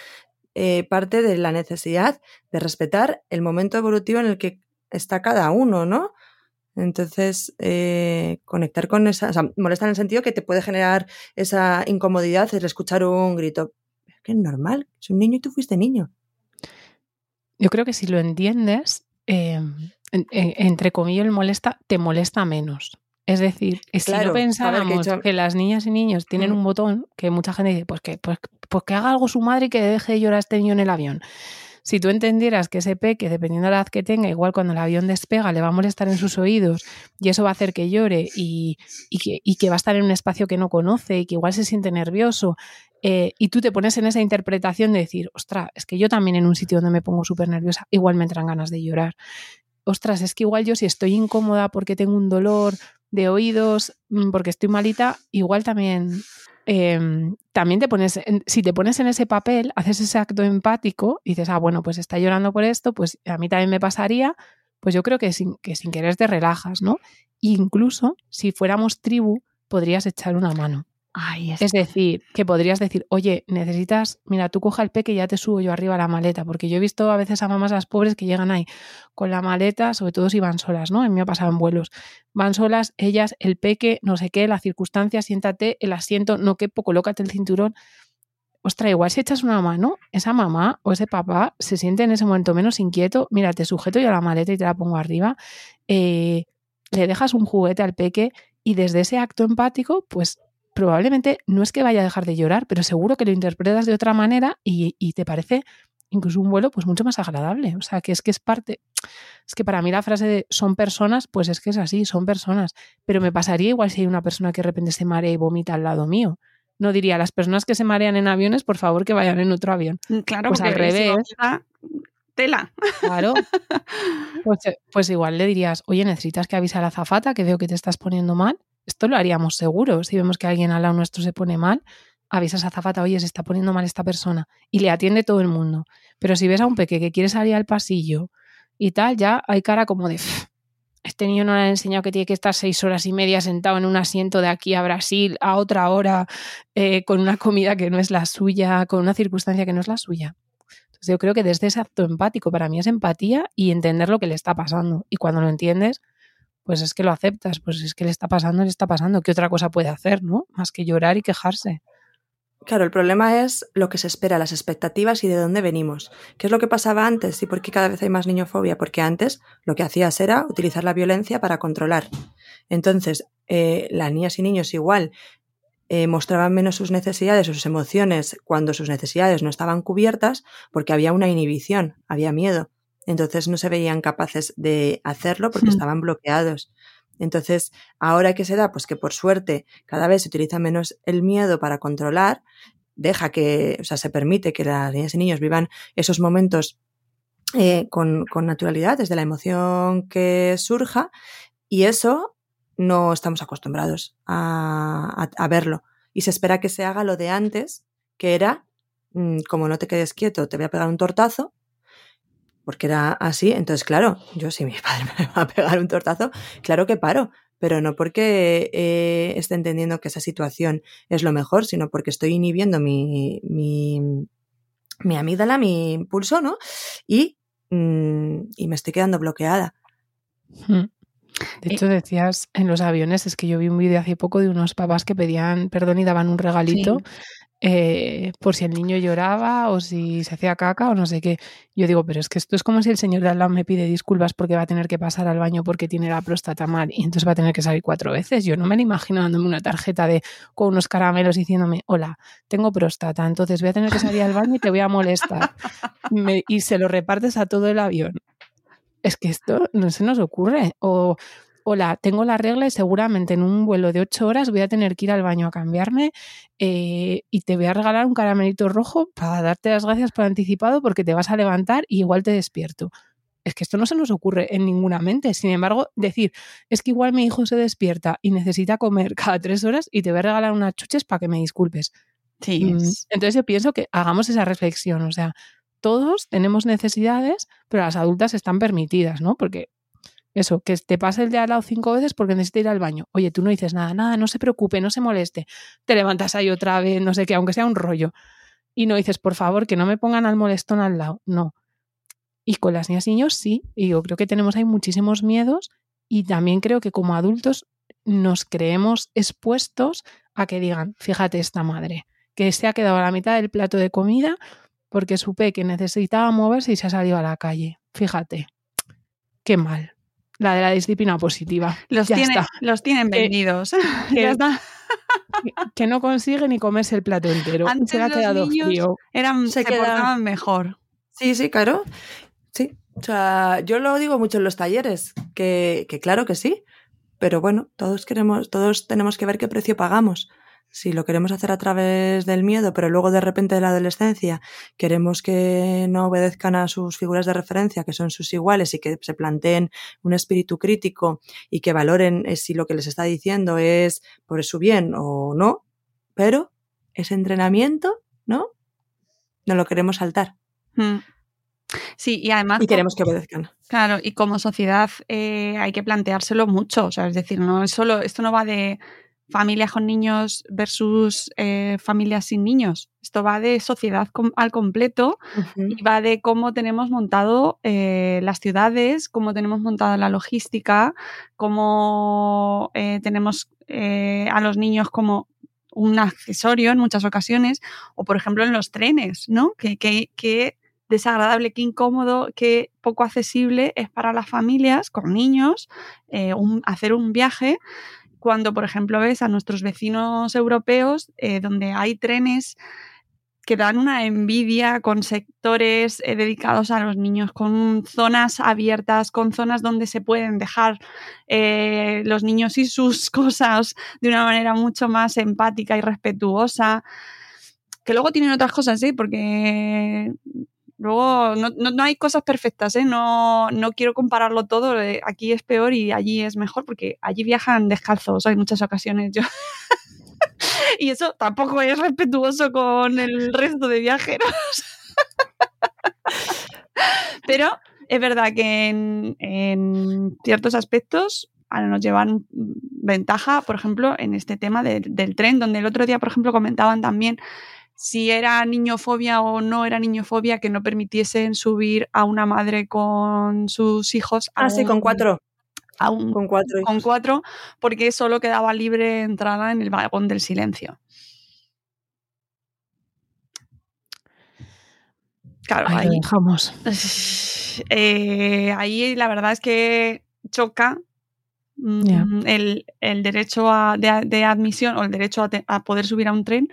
eh, parte de la necesidad de respetar el momento evolutivo en el que está cada uno, ¿no? Entonces, eh, conectar con esa, o sea, molesta en el sentido que te puede generar esa incomodidad el escuchar un grito. Es que es normal, es un niño y tú fuiste niño. Yo creo que si lo entiendes, eh, entre comillas, el molesta, te molesta menos. Es decir, si no pensáramos que, las niñas y niños tienen un botón, que mucha gente dice, pues que, pues, pues que haga algo su madre y que deje de llorar a este niño en el avión. Si tú entendieras que ese peque, dependiendo de la edad que tenga, igual cuando el avión despega, le va a molestar en sus oídos y eso va a hacer que llore y, que, va a estar en un espacio que no conoce y que igual se siente nervioso, eh, y tú te pones en esa interpretación de decir, ostras, es que yo también en un sitio donde me pongo súper nerviosa, igual me entran ganas de llorar. Ostras, es que igual yo si estoy incómoda porque tengo un dolor de oídos, mm, porque estoy malita, igual también, em, también te pones, si te pones en ese papel, haces ese acto empático y dices, ah, bueno, pues está llorando por esto, pues a mí también me pasaría, pues yo creo que sin, que sin querer te relajas, ¿no? incluso si fuéramos tribu, podrías echar una mano es decir, que podrías decir, oye, necesitas, mira, tú coja el peque y ya te subo yo arriba la maleta, porque yo he visto a veces a mamás las pobres que llegan ahí con la maleta, sobre todo si van solas, ¿no? A mí me ha pasado en vuelos. Van solas, ellas, el peque, no sé qué, la circunstancia, siéntate, el asiento, no quepo, colócate el cinturón. Ostras, igual si echas una mano, esa mamá o ese papá se siente en ese momento menos inquieto, mira, te sujeto yo la maleta y te la pongo arriba, eh, le dejas un juguete al peque y desde ese acto empático, pues probablemente no es que vaya a dejar de llorar, pero seguro que lo interpretas de otra manera y, te parece incluso un vuelo pues mucho más agradable. O sea, que es que es parte, es que para mí la frase de son personas, pues es que es así, son personas. Pero me pasaría igual si hay una persona que de repente se marea y vomita al lado mío. No diría, las personas que se marean en aviones, por favor, que vayan en otro avión. Mm, claro, pues al revés. Tela. Claro. Pues, pues, igual le dirías, oye, necesitas que avise a la zafata que veo que te estás poniendo mal. Esto lo haríamos seguro. Si vemos que alguien al lado nuestro se pone mal, avisas a Zafata, oye, se está poniendo mal esta persona y le atiende todo el mundo. Pero si ves a un peque que quiere salir al pasillo y tal, ya hay cara como de, este niño no le ha enseñado que tiene que estar seis horas y media sentado en un asiento de aquí a Brasil a otra hora eh, con una comida que no es la suya, con una circunstancia que no es la suya. Yo creo que desde ese acto empático para mí es empatía y entender lo que le está pasando. Y cuando lo entiendes, pues es que lo aceptas, pues es que le está pasando, le está pasando, ¿qué otra cosa puede hacer, no? Más que llorar y quejarse. Claro, el problema es lo que se espera, las expectativas y de dónde venimos. ¿Qué es lo que pasaba antes y por qué cada vez hay más niñofobia? Porque antes lo que hacías era utilizar la violencia para controlar. Entonces, eh, las niñas y niños igual eh, mostraban menos sus necesidades o sus emociones cuando sus necesidades no estaban cubiertas porque había una inhibición, había miedo. Entonces no se veían capaces de hacerlo porque estaban bloqueados. Entonces, ahora que se da, pues que por suerte cada vez se utiliza menos el miedo para controlar, deja que, o sea, se permite que las niñas y niños vivan esos momentos eh, con, con naturalidad, desde la emoción que surja, y eso no estamos acostumbrados a, a, a verlo. Y se espera que se haga lo de antes, que era, mm, como no te quedes quieto, te voy a pegar un tortazo, porque era así. Entonces, claro, yo si mi padre me va a pegar un tortazo, claro que paro, pero no porque eh, esté entendiendo que esa situación es lo mejor, sino porque estoy inhibiendo mi, mi, mi amígdala, mi impulso, ¿no? Y, mm, y me estoy quedando bloqueada. Mm. De hecho, decías en los aviones, es que yo vi un vídeo hace poco de unos papás que pedían perdón y daban un regalito Sí. Eh, por si el niño lloraba o si se hacía caca o no sé qué. Yo digo, pero es que esto es como si el señor de al lado me pide disculpas porque va a tener que pasar al baño porque tiene la próstata mal y entonces va a tener que salir cuatro veces. Yo no me lo imagino dándome una tarjeta de con unos caramelos diciéndome, hola, tengo próstata, entonces voy a tener que salir al baño y te voy a molestar. Y se lo repartes a todo el avión. Es que esto no se nos ocurre. O, hola, tengo la regla y seguramente en un vuelo de ocho horas voy a tener que ir al baño a cambiarme eh, y te voy a regalar un caramelito rojo para darte las gracias por anticipado porque te vas a levantar y igual te despierto. Es que esto no se nos ocurre en ninguna mente. Sin embargo, decir, es que igual mi hijo se despierta y necesita comer cada tres horas y te voy a regalar unas chuches para que me disculpes. Sí, Mm, es- Entonces yo pienso que hagamos esa reflexión, o sea, todos tenemos necesidades, pero las adultas están permitidas, ¿no? Porque eso, que te pase el de al lado cinco veces porque necesita ir al baño. Oye, tú no dices nada, nada, no se preocupe, no se moleste. Te levantas ahí otra vez, no sé qué, aunque sea un rollo. Y no dices, por favor, que no me pongan al molestón al lado. No. Y con las niñas y niños sí. Y yo creo que tenemos ahí muchísimos miedos y también creo que como adultos nos creemos expuestos a que digan, fíjate esta madre, que se ha quedado a la mitad del plato de comida porque supe que necesitaba moverse y se ha salido a la calle. Fíjate, qué mal. La de la disciplina positiva. los, ya tiene- está. los tienen vendidos. que- ya está. Que- Que no consigue ni comerse el plato entero. Antes se ha quedado niños frío. Eran, Se se, queda- portaban mejor. Sí, sí, claro. Sí. O sea, yo lo digo mucho en los talleres, que, que claro que sí, pero bueno, todos queremos, todos tenemos que ver qué precio pagamos. Si lo queremos hacer a través del miedo, pero luego de repente de la adolescencia queremos que no obedezcan a sus figuras de referencia, que son sus iguales, y que se planteen un espíritu crítico y que valoren eh, si lo que les está diciendo es por su bien o no, pero ese entrenamiento, ¿no? No lo queremos saltar Mm. Sí, y además y queremos que obedezcan. Claro, y como sociedad eh, hay que planteárselo mucho, o sea, es decir, no es solo, esto no va de familias con niños versus eh, familias sin niños, esto va de sociedad com- al completo y va de cómo tenemos montado eh, las ciudades, cómo tenemos montada la logística, cómo eh, tenemos a los niños como un accesorio en muchas ocasiones, o por ejemplo en los trenes, ¿no? Que, que, que desagradable, qué incómodo, qué poco accesible es para las familias con niños un- hacer un viaje cuando, por ejemplo, ves a nuestros vecinos europeos eh, donde hay trenes que dan una envidia con sectores eh, dedicados a los niños, con zonas abiertas, con zonas donde se pueden dejar eh, los niños y sus cosas de una manera mucho más empática y respetuosa. Que luego tienen otras cosas, ¿eh? Porque luego no, no- no hay cosas perfectas, ¿eh? No, no quiero compararlo todo. eh, Aquí es peor y allí es mejor porque allí viajan descalzos en muchas ocasiones. Yo. y eso tampoco es respetuoso con el resto de viajeros. Pero es verdad que en, ciertos aspectos ahora nos llevan ventaja, por ejemplo, en este tema de- del tren, donde el otro día, por ejemplo, comentaban también si era niñofobia o no era niñofobia que no permitiesen subir a una madre con sus hijos. Ah, sí, con cuatro. a un- Con cuatro. hijos. con cuatro, porque solo quedaba libre entrada en el vagón del silencio. Claro, Ahí ahí, lo dejamos. eh, ahí la verdad es que choca mm, el, el derecho a- de, de admisión o el derecho a, te- a poder subir a un tren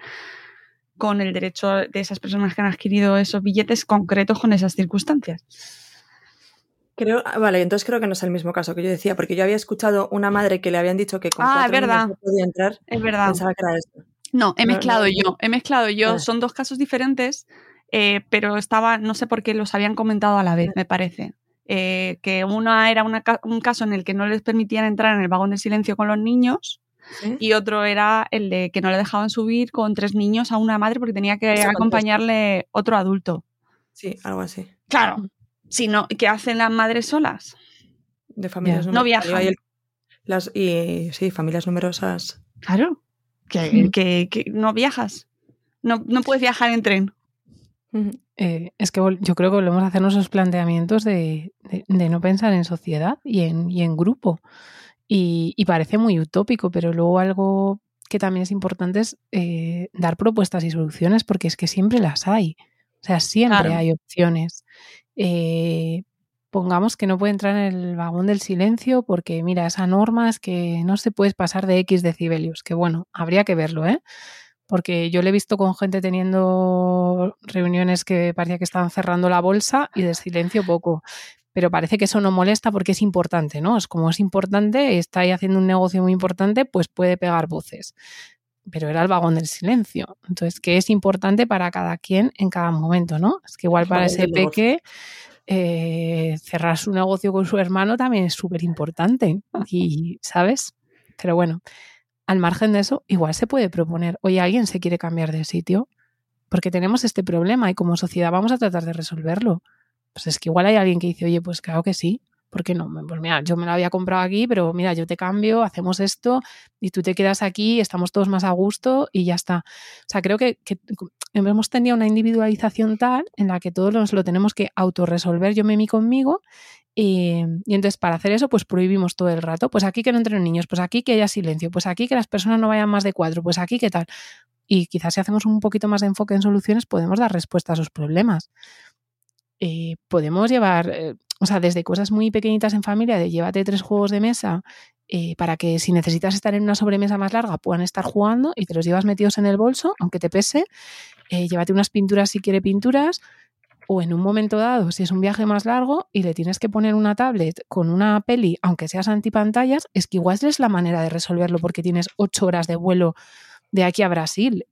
con el derecho de esas personas que han adquirido esos billetes concretos con esas circunstancias. Creo, ah, vale, entonces creo que no es el mismo caso que yo decía, porque yo había escuchado una madre que le habían dicho que con Ah, es cuatro niños verdad. no podía entrar. Es verdad. Pensaba que era esto. No, he No, mezclado no, yo, he mezclado yo. Son dos casos diferentes. eh, pero estaba, no sé por qué los habían comentado a la vez, me parece. Eh, que una era un caso en el que no les permitían entrar en el vagón de silencio con los niños y otro era el de que no le dejaban subir con tres niños a una madre porque tenía que acompañarle otro adulto. Sí, algo así. Claro. Si no, ¿qué hacen las madres solas? De familias No viajan. las, y sí, familias numerosas. Claro. Que, que, no viajas. No, no puedes viajar en tren. Eh, es que yo creo que volvemos a hacernos esos planteamientos de, de, no pensar en sociedad y en, y en grupo. Y, parece muy utópico, pero luego algo que también es importante es eh, dar propuestas y soluciones, porque es que siempre las hay. O sea, siempre hay opciones. Eh, pongamos que no puede entrar en el vagón del silencio porque, mira, esa norma es que no se puede pasar de X decibelios, que bueno, habría que verlo, ¿eh? Porque yo le he visto con gente teniendo reuniones que parecía que estaban cerrando la bolsa y de silencio poco pero parece que eso no molesta porque es importante, ¿no? Es como es importante, está ahí haciendo un negocio muy importante, pues puede pegar voces. Pero era el vagón del silencio. Entonces, ¿qué es importante para cada quien en cada momento, ¿no? Es que igual para ese peque eh, cerrar su negocio con su hermano también es súper importante. Y, ¿sabes? Pero bueno, al margen de eso, igual se puede proponer, oye, alguien se quiere cambiar de sitio, porque tenemos este problema y como sociedad vamos a tratar de resolverlo pues es que igual hay alguien que dice, oye, pues claro que sí, ¿por qué no? Pues mira, yo me lo había comprado aquí, pero mira, yo te cambio, hacemos esto y tú te quedas aquí, estamos todos más a gusto y ya está. O sea, creo que, hemos tenido una individualización tal en la que todos nos lo tenemos que autorresolver yo, Memi, conmigo. Y, y, entonces para hacer eso, pues prohibimos todo el rato. Pues aquí que no entren niños, pues aquí que haya silencio, pues aquí que las personas no vayan más de cuatro, pues aquí que tal. Y quizás si hacemos un poquito más de enfoque en soluciones, podemos dar respuesta a esos problemas. Eh, podemos llevar, eh, o sea, desde cosas muy pequeñitas en familia, de llévate tres juegos de mesa eh, para que si necesitas estar en una sobremesa más larga puedan estar jugando y te los llevas metidos en el bolso, aunque te pese. llévate unas pinturas si quiere pinturas. O en un momento dado, si es un viaje más largo y le tienes que poner una tablet con una peli, aunque seas antipantallas, es que igual es la manera de resolverlo porque tienes ocho horas de vuelo de aquí a Brasil.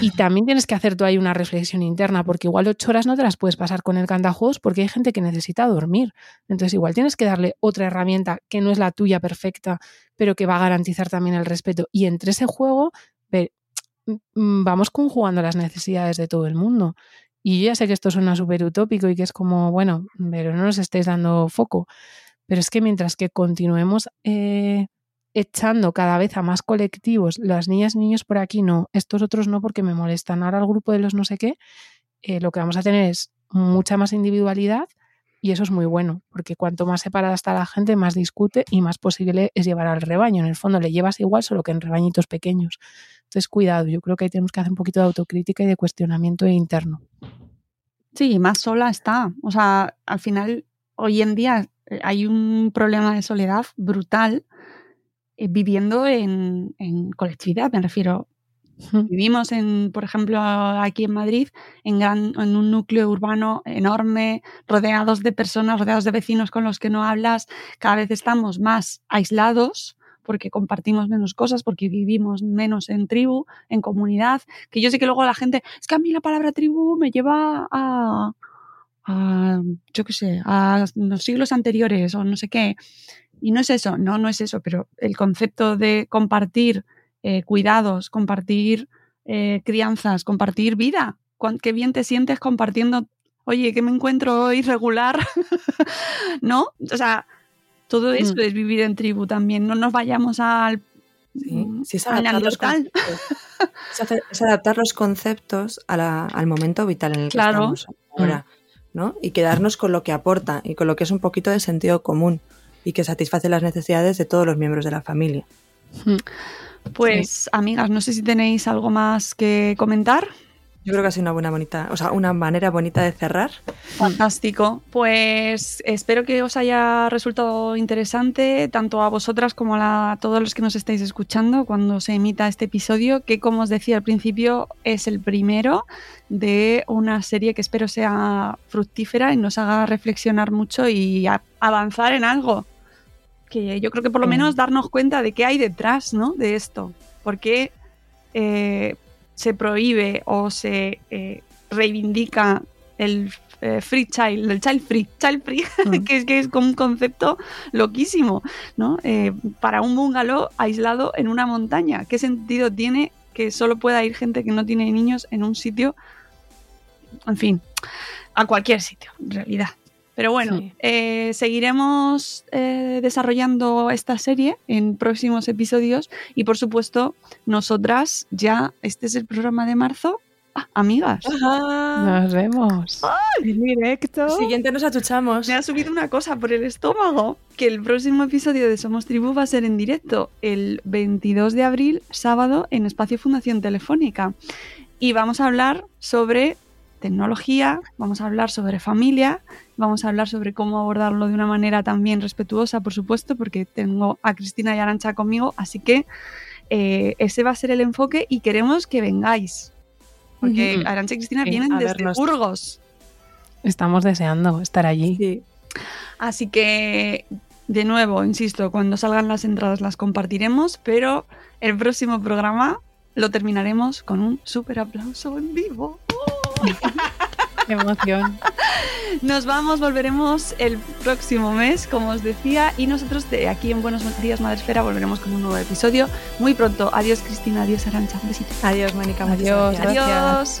Y también tienes que hacer tú ahí una reflexión interna, porque igual ocho horas no te las puedes pasar con el cantajuegos porque hay gente que necesita dormir. Entonces igual tienes que darle otra herramienta que no es la tuya perfecta, pero que va a garantizar también el respeto. Y entre ese juego mm, vamos conjugando las necesidades de todo el mundo. Y yo ya sé que esto suena súper utópico y que es como, bueno, pero no nos estéis dando foco. Pero es que mientras que continuemos eh, echando cada vez a más colectivos, las niñas y niños por aquí no, estos otros no porque me molestan. Ahora el grupo de los no sé qué, eh, lo que vamos a tener es mucha más individualidad y eso es muy bueno, porque cuanto más separada está la gente, más discute y más posible es llevar al rebaño. En el fondo le llevas igual, solo que en rebañitos pequeños. Entonces, cuidado, yo creo que ahí tenemos que hacer un poquito de autocrítica y de cuestionamiento interno. Sí, más sola está. O sea, al final, hoy en día eh, hay un problema de soledad brutal eh, viviendo en, colectividad, me refiero. Vivimos, en, por ejemplo, aquí en Madrid, en, en un núcleo urbano enorme, rodeados de personas, rodeados de vecinos con los que no hablas. Cada vez estamos más aislados porque compartimos menos cosas, porque vivimos menos en tribu, en comunidad. Que yo sé que luego la gente, es que a mí la palabra tribu me lleva a, a yo qué sé, a los siglos anteriores o no sé qué. Y no es eso, no, no es eso, pero el concepto de compartir eh, cuidados, compartir eh, crianzas, compartir vida. Qué bien te sientes compartiendo, oye, que me encuentro hoy regular, ¿no? O sea, todo eso mm. es vivir en tribu también. No nos vayamos al Sí, es, adaptar los es, adaptar los conceptos al momento vital en el que estamos ahora, ¿no? Y quedarnos con lo que aporta y con lo que es un poquito de sentido común y que satisface las necesidades de todos los miembros de la familia. Hmm. Pues, amigas, no sé si tenéis algo más que comentar. Yo creo que ha sido una buena bonita, o sea, una manera bonita de cerrar. Fantástico. Pues espero que os haya resultado interesante, tanto a vosotras como a, todos los que nos estáis escuchando cuando se emita este episodio, que como os decía al principio, es el primero de una serie que espero sea fructífera y nos haga reflexionar mucho y avanzar en algo que yo creo que por lo menos darnos cuenta de qué hay detrás ¿no? de esto. Porque eh, se prohíbe o se eh, reivindica el eh, free child, el child free, child free, Mm. que es que es como un concepto loquísimo, ¿no? Eh, para un bungalow aislado en una montaña, ¿qué sentido tiene que solo pueda ir gente que no tiene niños en un sitio? En fin, a cualquier sitio, en realidad. Pero bueno, Sí. eh, seguiremos eh, desarrollando esta serie en próximos episodios y por supuesto nosotras ya, este es el programa de marzo, Ah, amigas. Nos vemos. En directo. Siguiente nos atuchamos. Me ha subido una cosa por el estómago, que el próximo episodio de Somos Tribu va a ser en directo el 22 de abril, sábado, en Espacio Fundación Telefónica. Y vamos a hablar sobre tecnología, vamos a hablar sobre familia, vamos a hablar sobre cómo abordarlo de una manera también respetuosa, por supuesto, porque tengo a Cristina y Arancha conmigo, así que eh, ese va a ser el enfoque y queremos que vengáis. Porque. Arancha y Cristina Sí, vienen desde vernos. Burgos. Estamos deseando estar allí. Sí. Así que, de nuevo, insisto, cuando salgan las entradas las compartiremos, pero el próximo programa lo terminaremos con un súper aplauso en vivo. Qué emoción. Nos vamos, volveremos el próximo mes, como os decía, y nosotros de aquí en Buenos Días Madresfera volveremos con un nuevo episodio muy pronto. Adiós Cristina, adiós Arancha, un besito. Adiós, Mónica. Adiós, gracias. Adiós.